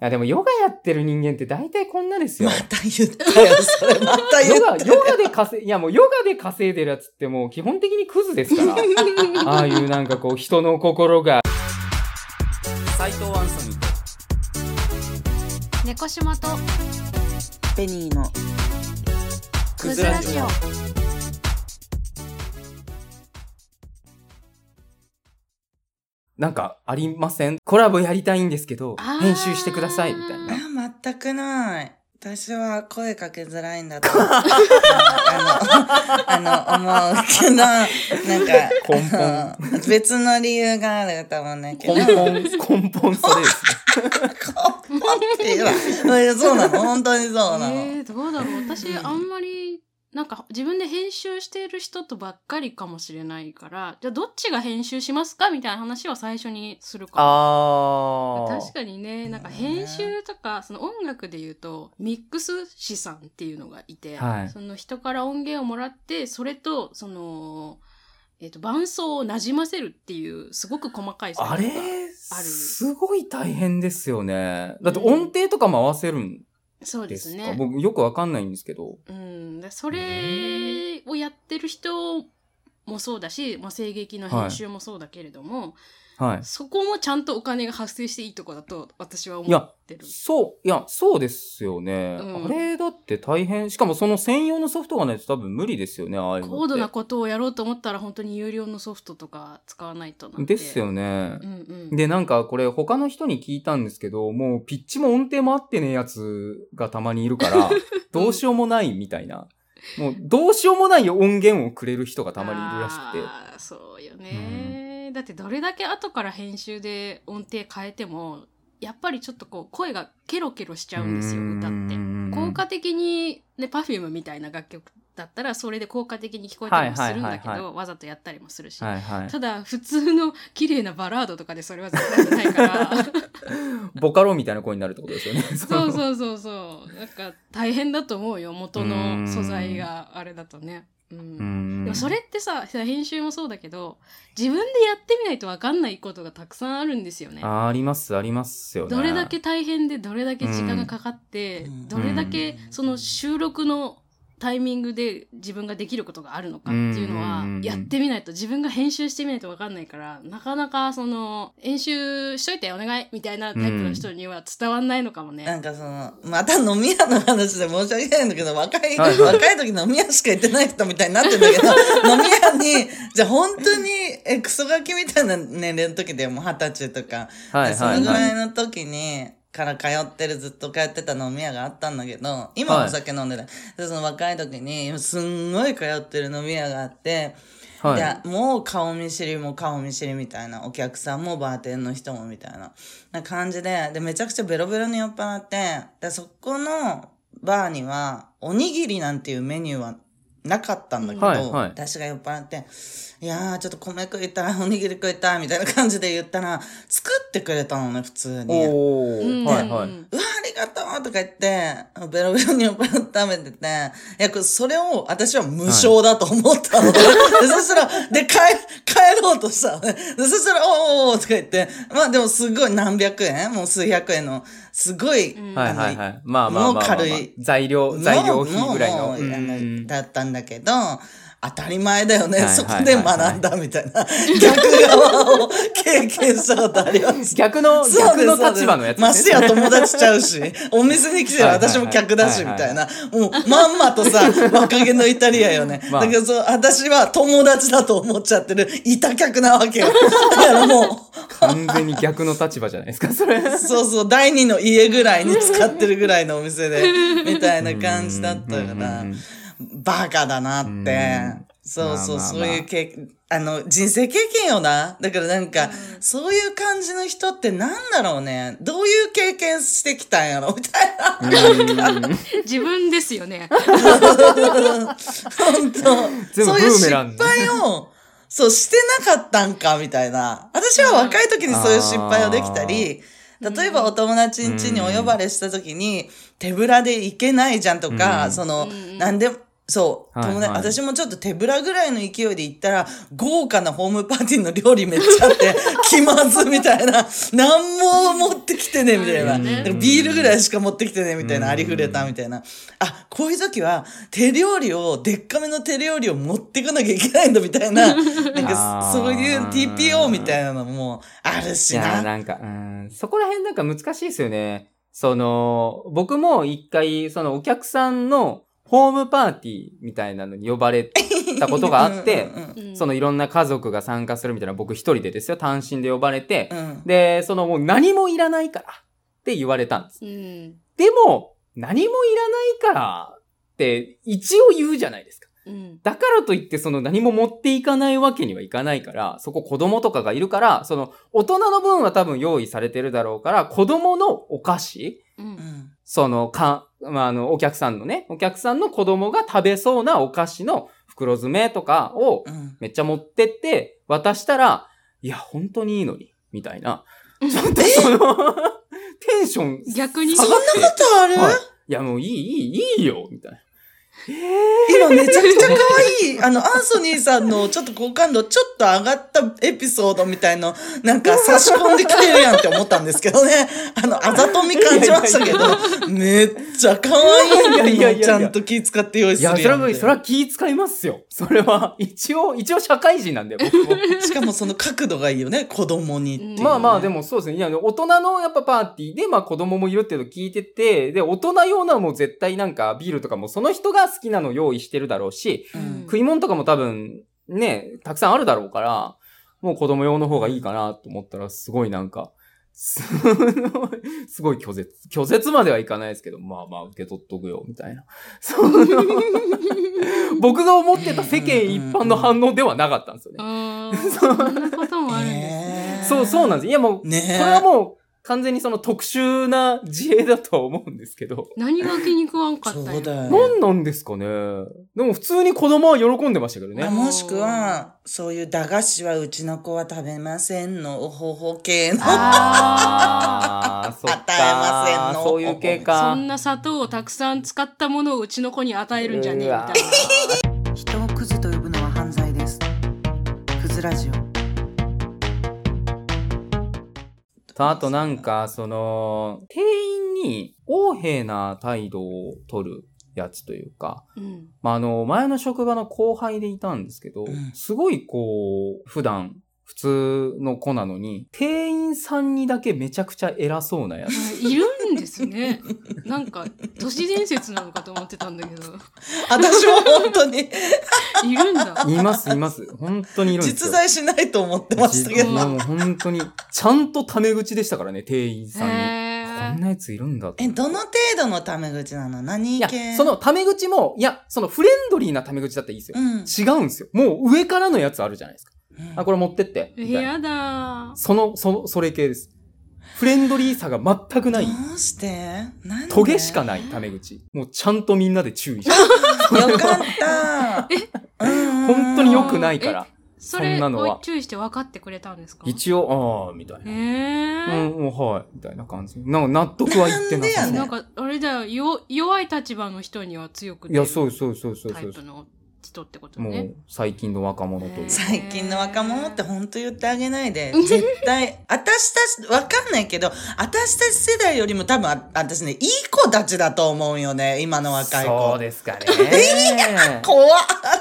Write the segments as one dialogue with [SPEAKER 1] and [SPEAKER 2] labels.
[SPEAKER 1] や、でもヨガやってる人間って大体こんなですよ
[SPEAKER 2] ま。た言ったよ、それ。また言
[SPEAKER 1] ヨガ、
[SPEAKER 2] った
[SPEAKER 1] ヨガで稼い、いやもうヨガで稼いでるやつってもう基本的にクズですから。ああいうなんかこう人の心が。斎藤アンソニーと。
[SPEAKER 3] 猫島と
[SPEAKER 2] ペニーの。
[SPEAKER 3] クズラジオ
[SPEAKER 1] なんかありません？コラボやりたいんですけど編集してくださいみたいな。
[SPEAKER 2] あ、全くない。私は声かけづらいんだと。あの、あの、思うけど、なんか、
[SPEAKER 1] 根本
[SPEAKER 2] 別の理由があると思うんだけど。
[SPEAKER 1] 根本、根本それです
[SPEAKER 2] っていうわそうなの本当にそうなの。
[SPEAKER 3] えー、どうだろう私あんまりなんか自分で編集している人とばっかりかもしれないからじゃあどっちが編集しますかみたいな話は最初にするか。も
[SPEAKER 1] あ
[SPEAKER 3] 確かにね。なんか編集とかその音楽で言うとミックス師さんっていうのがいて、
[SPEAKER 1] はい。
[SPEAKER 3] その人から音源をもらってそれとその、えー、と伴奏をなじませるっていうすごく細かい作業が
[SPEAKER 1] あ
[SPEAKER 3] る。
[SPEAKER 1] すごい大変ですよね。だって音程とかも合わせるん
[SPEAKER 3] そう
[SPEAKER 1] で
[SPEAKER 3] すすね。
[SPEAKER 1] 僕よくわかんないんですけど。
[SPEAKER 3] うん、でそれをやってる人もそうだし、まあ、声劇の編集もそうだけれども、
[SPEAKER 1] はい。
[SPEAKER 3] そこもちゃんとお金が発生していいとこだと私は思
[SPEAKER 1] いや
[SPEAKER 3] ってる。
[SPEAKER 1] そう、いや、そうですよね。
[SPEAKER 3] うん
[SPEAKER 1] あれだって大変。しかもその専用のソフトがないと多分無理ですよね、ああいう。
[SPEAKER 3] 高度なことをやろうと思ったら本当に有料のソフトとか使わないとなんて。
[SPEAKER 1] ですよね
[SPEAKER 3] う。んうん。
[SPEAKER 1] で、なんかこれ他の人に聞いたんですけど、もうピッチも音程も合ってねえやつがたまにいるから、どうしようもないみたいな。もうどうしようもない音源をくれる人がたまにいるらしくて。
[SPEAKER 3] あーそうよね、だってどれだけ後から編集で音程変えてもやっぱりちょっとこう声がケロケロしちゃうんですよ歌って。効果的にね Perfume みたいな楽曲だったらそれで効果的に聞こえたりもするんだけ
[SPEAKER 1] はいはいはい
[SPEAKER 3] どわざとやったりもするし、
[SPEAKER 1] はいはい。
[SPEAKER 3] ただ普通の綺麗なバラードとかでそれは絶対ないから
[SPEAKER 1] ボカロみたいな声になるってことですよね。
[SPEAKER 3] そうそうそうそうなんか大変だと思うよ元の素材があれだとね。うん
[SPEAKER 1] うん
[SPEAKER 3] でもそれってさ編集もそうだけど自分でやってみないと分かんないことがたくさんあるんですよね。
[SPEAKER 1] ああります、ありますよね。
[SPEAKER 3] どれだけ大変でどれだけ時間がかかって、
[SPEAKER 2] うん
[SPEAKER 3] どれだけその収録のタイミングで自分ができることがあるのかっていうのは
[SPEAKER 1] うん
[SPEAKER 3] やってみないと自分が編集してみないと分かんないからなかなかその編集しといてお願いみたいなタイプの人には伝わんないのかもね。
[SPEAKER 2] なんかその、また飲み屋の話で申し訳ないんだけど、若い、若い時飲み屋しか行ってない人みたいになってんだけど、飲み屋に、じゃあ本当に、え、クソガキみたいな年齢の時でもう二十歳とか、
[SPEAKER 1] はい
[SPEAKER 2] そのぐ
[SPEAKER 1] はいはい。
[SPEAKER 2] らいの時に、から通ってる、ずっと通ってた飲み屋があったんだけど、今はお酒飲んでない。で、その若い時に、すんごい通ってる飲み屋があって、
[SPEAKER 1] はい
[SPEAKER 2] でもう顔見知りも顔見知りみたいなお客さんもバーテンの人もみたいなな感じででめちゃくちゃベロベロに酔っ払ってでそこのバーにはおにぎりなんていうメニューはなかったんだけど、
[SPEAKER 1] はいはい
[SPEAKER 2] 私が酔っ払って「いやーちょっと米食いたいおにぎり食いたい」みたいな感じで言ったら作ってくれたのね普通に。
[SPEAKER 1] おはいはい。
[SPEAKER 3] う
[SPEAKER 2] わ、ありがとうとか言って、ベロベロに酔っ払って食べてて、いや、それを私は無償だと思ったの で、でそしたら、で、帰、帰ろうとしたのね。で、そしたら、おーおーとか言って、まあでもすごい何百円もう数百円の、すごい、
[SPEAKER 3] うん
[SPEAKER 1] はいはいはい。まあまあまあまあ、
[SPEAKER 2] もう軽い
[SPEAKER 1] 材料、材料費ぐらいの。
[SPEAKER 2] だったんだけど、当たり前だよね。
[SPEAKER 1] はいはい
[SPEAKER 2] そこで学んだみたいな、逆側を経験したことあります。
[SPEAKER 1] 逆の、逆の立場のやつ
[SPEAKER 2] まして。や友達ちゃうし、お店に来てる私も客だし、みたいな。もう、まんまとさ、若気のイタリアよね。
[SPEAKER 1] まあ
[SPEAKER 2] だけどそう、私は友達だと思っちゃってる、いた客なわけよ。だからも
[SPEAKER 1] 完全に逆の立場じゃないですか、それ。
[SPEAKER 2] う、そうそう、第二の家ぐらいに使ってるぐらいのお店で、みたいな感じだったか
[SPEAKER 1] うん
[SPEAKER 2] らバカだなって。
[SPEAKER 1] うん。
[SPEAKER 2] そうそう、
[SPEAKER 1] まあまあまあ。
[SPEAKER 2] そういう経験、あの、人生経験よな。だからなんか、そういう感じの人ってなんだろうね。どういう経験してきたんやろ？みたいな。
[SPEAKER 1] うん。
[SPEAKER 3] 自分ですよね。
[SPEAKER 2] 本当。そういう失敗を、そう、してなかったんか、みたいな。私は若い時にそういう失敗をできたり、例えばお友達ん家にお呼ばれした時に、手ぶらで行けないじゃんとか、
[SPEAKER 1] うん。
[SPEAKER 2] その、
[SPEAKER 3] うん
[SPEAKER 2] なんで、そう。
[SPEAKER 1] はい
[SPEAKER 2] 友達
[SPEAKER 1] はい
[SPEAKER 2] 私もちょっと手ぶらぐらいの勢いで行ったら、豪華なホームパーティーの料理めっちゃあって、気まずみたいな。何も持ってきてね、みたいな。ビールぐらいしか持ってきてね、みたいな。
[SPEAKER 1] うん
[SPEAKER 2] ありふれた、みたいな。あ、こういう時は、手料理を、でっかめの手料理を持ってかなきゃいけないんだ、みたいな。なんか、そういう TPO みたいなのもある
[SPEAKER 1] い
[SPEAKER 2] し
[SPEAKER 1] や、
[SPEAKER 2] な。
[SPEAKER 1] なんか、うん、そこら辺なんか難しいですよね。その、僕も一回、そのお客さんのホームパーティーみたいなのに呼ばれたことがあって、
[SPEAKER 2] うんうん
[SPEAKER 1] そのいろんな家族が参加するみたいな僕一人でですよ、単身で呼ばれて、
[SPEAKER 2] うん
[SPEAKER 1] で、そのもう何もいらないからって言われたんです。
[SPEAKER 3] うん。
[SPEAKER 1] でも、何もいらないからって一応言うじゃないですか。
[SPEAKER 3] うん。
[SPEAKER 1] だからといってその何も持っていかないわけにはいかないから、そこ子供とかがいるから、その大人の分は多分用意されてるだろうから、子供のお菓子
[SPEAKER 3] う。
[SPEAKER 2] うんん
[SPEAKER 1] そのか、まあ、あの、お客さんのね、お客さんの子供が食べそうなお菓子の袋詰めとかを
[SPEAKER 2] うん。
[SPEAKER 1] めっちゃ持ってって渡したら、いや、本当にいいのに、みたいな。ちょっとその、テンション
[SPEAKER 3] 逆に
[SPEAKER 1] 下がって。
[SPEAKER 2] ことある、
[SPEAKER 1] はい。いや、もういい、いい、いいよ、みたいな。
[SPEAKER 2] 今めちゃくちゃ可愛い、あの、アンソニーさんのちょっと好感度ちょっと上がったエピソードみたいの、なんか差し込んできてるやんって思ったんですけどね。あの、あざとみ感じましたけど、めっちゃ可愛い
[SPEAKER 1] いやいやいやいや
[SPEAKER 2] のちゃんと気使って用意
[SPEAKER 1] いや、
[SPEAKER 2] するやん
[SPEAKER 1] それは、それは気遣いますよ。それは、一応、一応社会人なんで、僕も。
[SPEAKER 2] しかもその角度がいいよね、子供にってね、
[SPEAKER 1] まあまあ、でもそうですね。いや、大人のやっぱパーティーで、まあ子供もいるっていうのを聞いてて、で、大人用のはもう絶対なんかビールとかもその人が好きなの用意してるだろうし、
[SPEAKER 2] うん
[SPEAKER 1] 食い物とかも多分、ね、たくさんあるだろうから、もう子供用の方がいいかなと思ったら、すごいなんか、すごい、すごい拒絶。拒絶まではいかないですけど、まあまあ受け取っとくよ、みたいな。そ の僕が思ってた世間一般の反応ではなかったんですよね。
[SPEAKER 3] そんなこともあるんですね。
[SPEAKER 1] そう、そうなんです。いやもう、
[SPEAKER 2] ねえ
[SPEAKER 1] これはもう完全にその特殊な自衛だとは思うんですけど。
[SPEAKER 3] 何が気に食わんかったんや？
[SPEAKER 2] そうだよ。
[SPEAKER 1] 何なんですかね？でも普通に子供は喜んでましたけどね。
[SPEAKER 2] まあもしくは、そういう駄菓子はうちの子は食べませんの、方法系の。
[SPEAKER 1] ああ、そっ
[SPEAKER 2] 与えません
[SPEAKER 1] か。
[SPEAKER 2] の
[SPEAKER 1] そういう系
[SPEAKER 3] そ
[SPEAKER 1] か。
[SPEAKER 3] んな砂糖をたくさん使ったものをうちの子に与えるんじゃねえみたいな。
[SPEAKER 1] と、あとなんか、その、店員に横柄な態度を取るやつというか、
[SPEAKER 3] うん。
[SPEAKER 1] まあ、あの、前の職場の後輩でいたんですけど、
[SPEAKER 2] うん
[SPEAKER 1] すごいこう、普段、普通の子なのに、店員さんにだけめちゃくちゃ偉そうなやつ。
[SPEAKER 3] いるんですね。なんか、都市伝説なのかと思ってたんだけど。
[SPEAKER 2] 私も本当に
[SPEAKER 3] いるんだ。
[SPEAKER 1] います、います。本当にいるんですよ。
[SPEAKER 2] 実在しないと思ってましたけど。
[SPEAKER 1] 実もう本当に、ちゃんとタメ口でしたからね、店員さんに。
[SPEAKER 3] へ
[SPEAKER 1] こんなやついるんだと
[SPEAKER 2] え、どの程度のタメ口なの？何系、
[SPEAKER 1] そのタメ口も、いや、そのフレンドリーなタメ口だったらいいですよ。
[SPEAKER 2] うん。
[SPEAKER 1] 違うんですよ。もう上からのやつあるじゃないですか。あ、これ持ってって。
[SPEAKER 3] え。やだ。
[SPEAKER 1] その、その、それ系です。フレンドリーさが全くない。
[SPEAKER 2] どうして？なんで？
[SPEAKER 1] トゲしかないタメ口。もうちゃんとみんなで注意して。
[SPEAKER 2] よかった。うん
[SPEAKER 1] 本当に良くないから。
[SPEAKER 3] それ
[SPEAKER 1] そんなのは
[SPEAKER 3] を注意して分かってくれたんですか？
[SPEAKER 1] 一応、ああ、みたい
[SPEAKER 3] へ
[SPEAKER 1] な。
[SPEAKER 3] え。
[SPEAKER 1] うん、はい。みたいな感じ。なんか納得はいってなさ
[SPEAKER 2] なんでやね
[SPEAKER 3] なんか、あれだよ、よ弱い立場の人には強く
[SPEAKER 1] いや、そうそうそうそうそう
[SPEAKER 3] タイプ。の人ってこと
[SPEAKER 1] も
[SPEAKER 3] ね。
[SPEAKER 1] う、最近の若者というか。
[SPEAKER 2] 最近の若者って本当言ってあげないで。絶対、私たち、わかんないけど、私たち世代よりも多分、あ私ね、いい子たちだと思うよね、今の若い子。
[SPEAKER 1] そうですかね。
[SPEAKER 2] 怖っ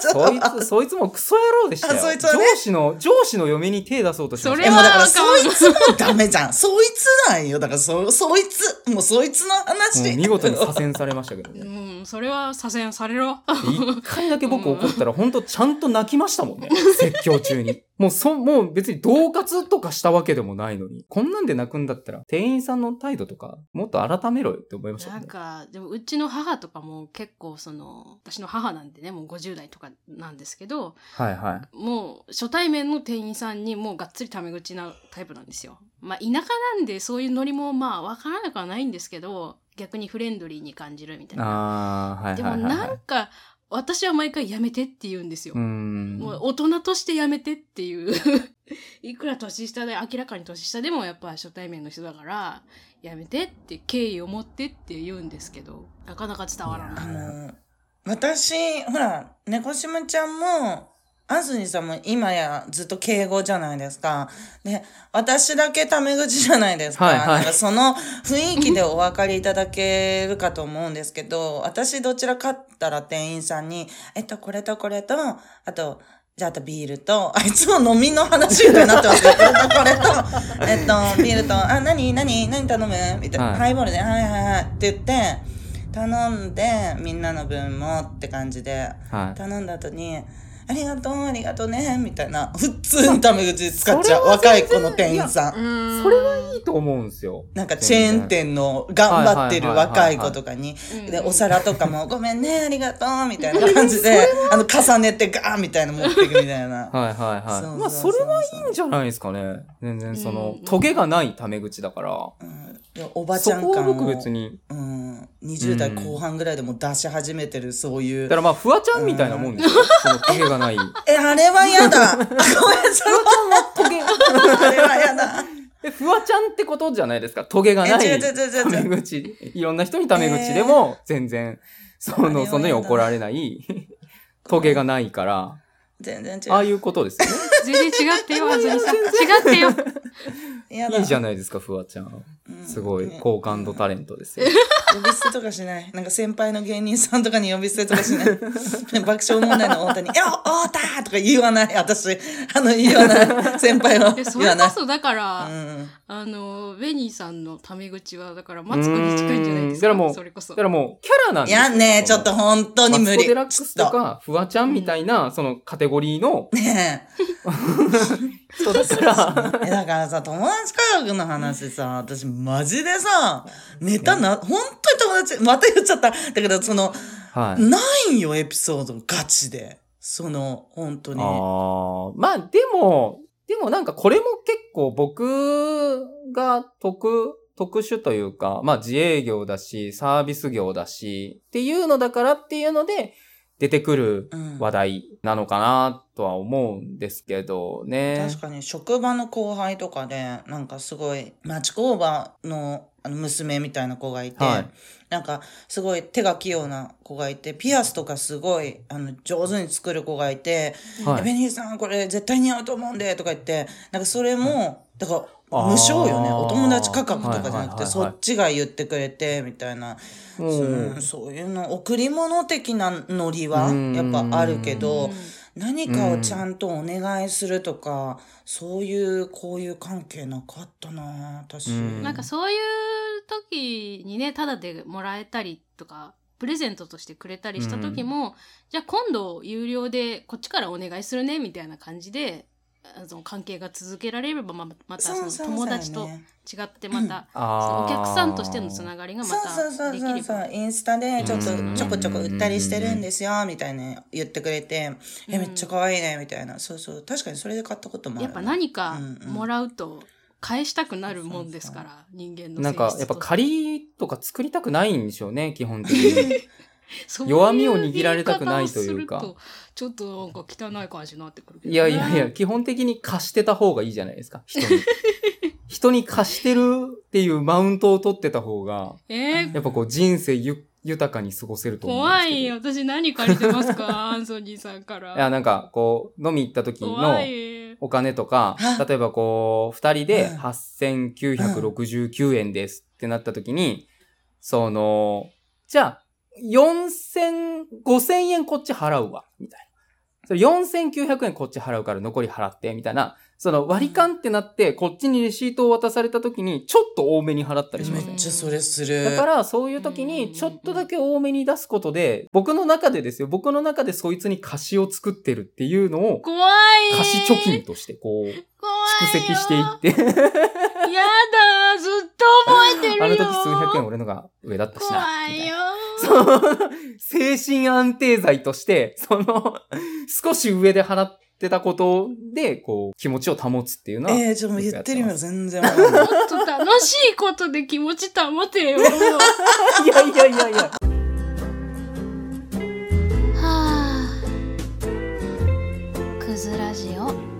[SPEAKER 2] ちょっと
[SPEAKER 1] そいつ、そいつもクソ野郎でしたよ。
[SPEAKER 2] あそいつはね
[SPEAKER 1] 上司の、上司の嫁に手出そうとしました
[SPEAKER 2] え、
[SPEAKER 3] それは
[SPEAKER 2] もうだから、そいつもダメじゃん。そいつなんよ。だから、そ、そいつ、もうそいつの話。
[SPEAKER 1] 見事に左遷されましたけどね。
[SPEAKER 3] うん、それは左遷されろ。
[SPEAKER 1] で一回だけ僕怒ったら、本当ちゃんと泣きましたもんね。説教中に。もうそ、もう別に恫喝とかしたわけでもないのに。こんなんで泣くんだったら、店員さんの態度とか、もっと改めろよって思いましたもね。
[SPEAKER 3] なんんか、でもうちの母とかも結構その、私の母なんでね、もう50代とかなんですけど、
[SPEAKER 1] はいはい。
[SPEAKER 3] もう初対面の店員さんにもうがっつりタメ口なタイプなんですよ。まあ田舎なんでそういうノリもまあわからなくはないんですけど、逆にフレンドリーに感じるみたいな。
[SPEAKER 1] あー、はい
[SPEAKER 3] でも
[SPEAKER 1] はいはい、はい。
[SPEAKER 3] なんか、私は毎回やめてって言うんですよ。もう大人としてやめてっていう。いくら年下で、明らかに年下でもやっぱ初対面の人だから、やめてって敬意を持ってって言うんですけど、なかなか伝わら
[SPEAKER 2] あ
[SPEAKER 3] ない。
[SPEAKER 2] の、私、ほら、猫島ちゃんも、アンソニーさんも今やずっと敬語じゃないですか。で、私だけタメ口じゃないですか。
[SPEAKER 1] はいはい。
[SPEAKER 2] かその雰囲気でお分かりいただけるかと思うんですけど、私どちらかったら店員さんに、えっと、これとこれと、あと、じゃあ、あとビールと、あいつも飲みの話みたいになってますけど、これとこれと、えっと、ビールと、あ、何何何頼む？みたいな、
[SPEAKER 1] はい。
[SPEAKER 2] ハイボールで、はいはいはい。って言って、頼んで、みんなの分もって感じで、
[SPEAKER 1] はい。
[SPEAKER 2] 頼んだ後に、ありがとう、ありがとうね、みたいな、普通にタメ口使っちゃう。若い子の店員さん。
[SPEAKER 3] うん
[SPEAKER 1] それはいいと思うんですよ。
[SPEAKER 2] なんかチェーン店の頑張ってる若い子とかに
[SPEAKER 3] うん、
[SPEAKER 2] で、お皿とかも、ごめんね、ありがとう、みたいな感じで、あの、重ねてガーンみたいな持っていくみたいな。
[SPEAKER 1] はいはいはい。
[SPEAKER 2] そうそうそうそう
[SPEAKER 1] まあ、それはいいんじゃないですかね。全然その、
[SPEAKER 3] うん
[SPEAKER 1] トゲがないタメ口だから。
[SPEAKER 2] うんでおばちゃん感を
[SPEAKER 1] そこは僕別に。
[SPEAKER 2] うん、20代後半ぐらいでも出し始めてる、そういう
[SPEAKER 1] だか。らまあ、フワちゃんみたいなもんですよ。そのトゲがない。
[SPEAKER 2] え、あれは嫌だ。あごめん、それは、
[SPEAKER 1] トゲ。
[SPEAKER 2] あれは嫌だ。
[SPEAKER 1] え、フワちゃんってことじゃないですか？トゲがない。タメ口。いろんな人にタメ口でも、全然、その、そんなに怒られない。トゲがないから、
[SPEAKER 2] 全然違う。
[SPEAKER 1] ああいうことですよね。
[SPEAKER 3] 全然違ってよ、あずみさん。違ってよ。
[SPEAKER 1] いいじゃないですか、フワちゃん。
[SPEAKER 2] うん
[SPEAKER 1] すごい
[SPEAKER 2] ね
[SPEAKER 1] 好感度タレントですよ。
[SPEAKER 2] 呼び捨てとかしない。なんか先輩の芸人さんとかに呼び捨てとかしない。爆笑問題の太田に、よ太田とか言わない。私、あの、言わない。先輩は
[SPEAKER 3] でそ
[SPEAKER 2] 言わない。
[SPEAKER 3] れこそだから、
[SPEAKER 2] うん
[SPEAKER 3] あの、ベニーさんのタメ口は、だから、マツコに近いんじゃないですか？
[SPEAKER 1] うんだからもう
[SPEAKER 3] それこそ
[SPEAKER 1] だか。らもう、キャラなん
[SPEAKER 2] い
[SPEAKER 1] ですよ
[SPEAKER 2] やねちょっと本当に無理。
[SPEAKER 1] マツコデラックスと
[SPEAKER 2] ちょっ
[SPEAKER 1] か、フワちゃんみたいな、そのカテゴリーの
[SPEAKER 2] とね
[SPEAKER 1] 人だから、
[SPEAKER 2] え。え、だからさ、友達科学の話さ、私マジでさ、ネタな、本当に友達、また言っちゃった。だけど、その、
[SPEAKER 1] はい。
[SPEAKER 2] ないんよ、エピソード、ガチで。その、本当に。
[SPEAKER 1] ああ、まあでも、でもなんかこれも結構僕が特、特殊というか、まあ自営業だし、サービス業だし、っていうのだからっていうので、出てくる
[SPEAKER 2] うん。
[SPEAKER 1] 話題なのかなとは思うんですけどね。
[SPEAKER 2] 確かに職場の後輩とかでなんかすごい町工場のあの娘みたいな子がいて、
[SPEAKER 1] はい。
[SPEAKER 2] なんかすごい手が器用な子がいてピアスとかすごいあの上手に作る子がいて「
[SPEAKER 1] はい
[SPEAKER 2] ベニーさんこれ絶対似合うと思うんで」とか言ってなんかそれも、だから無償よね。お友達価格とかじゃなくて、そっちが言ってくれてみたいな、
[SPEAKER 1] も
[SPEAKER 2] うん。
[SPEAKER 1] う、
[SPEAKER 2] そういうの贈り物的なノリは
[SPEAKER 1] うん。
[SPEAKER 2] やっぱあるけど。
[SPEAKER 3] うん。
[SPEAKER 2] 何かをちゃんとお願いするとか、そういう交友関係なかったな私、
[SPEAKER 1] うん。
[SPEAKER 3] なんかそういう時にね、タダでもらえたりとか、プレゼントとしてくれたりした時も、じゃあ今度有料でこっちからお願いするね、みたいな感じで、あその関係が続けられれば、まあまたその友達と違ってまた、お客さんとしてのつながりがま
[SPEAKER 2] そうそうそう
[SPEAKER 3] たできれば。
[SPEAKER 2] そうそうインスタでちょっと
[SPEAKER 1] うん。
[SPEAKER 2] ちょこちょこ売ったりしてるんですよみたいな言ってくれて、えめっちゃ可愛いねみたいな。そうそう。確かにそれで買ったこともある。
[SPEAKER 3] やっぱ何かもらうと返したくなるもんですから、人間の
[SPEAKER 1] なんか、やっぱ
[SPEAKER 3] り、
[SPEAKER 1] 借りとか作りたくないんでしょうね、基本的に。弱みを握られたくないというか
[SPEAKER 3] ちょっとなんか汚い感じになってくるけど
[SPEAKER 1] い
[SPEAKER 3] ね
[SPEAKER 1] やいやいや、基本的に貸してた方がいいじゃないですか、人に。人に貸してるっていうマウントを取ってた方が、
[SPEAKER 3] えー？
[SPEAKER 1] やっぱこう人生ゆ豊かに過ごせると思うんですけど。
[SPEAKER 3] 怖いよ。私何借りてますか？アンソニーさんから。
[SPEAKER 1] いや、なんか、こう、飲み行った時の。お金とか
[SPEAKER 2] は、
[SPEAKER 1] 例えばこう、二人で
[SPEAKER 2] うん
[SPEAKER 1] 8969円ですってなった時に、その、じゃあ、4000、5000円こっち払うわ、みたいな。それ4900円こっち払うから残り払って、みたいな。その割り勘ってなって、こっちにレシートを渡された時に、ちょっと多めに払ったりしま
[SPEAKER 2] め
[SPEAKER 1] すね。
[SPEAKER 2] っちゃそれする
[SPEAKER 1] だから、そういう時
[SPEAKER 3] うん
[SPEAKER 1] に、ちょっとだけ多めに出すことで、僕の中でですよ、僕の中でそいつに貸しを作ってるっていうのを、
[SPEAKER 3] 怖い。
[SPEAKER 1] 貸し貯金として、こう、蓄積していって、
[SPEAKER 3] やだ、ずっと覚えてるよ。
[SPEAKER 1] あの時数百円俺のが上だったしな。
[SPEAKER 3] 怖いよ。
[SPEAKER 1] その、精神安定剤として、その、少し上で払って、たことで、こう、気持ちを保つっていうのは。
[SPEAKER 2] ええー、ちょっと言ってる意味は全然かんない。
[SPEAKER 3] もっと楽しいことで気持ち保てよ。
[SPEAKER 1] いやいやいやいや。はあ。くずラジオ。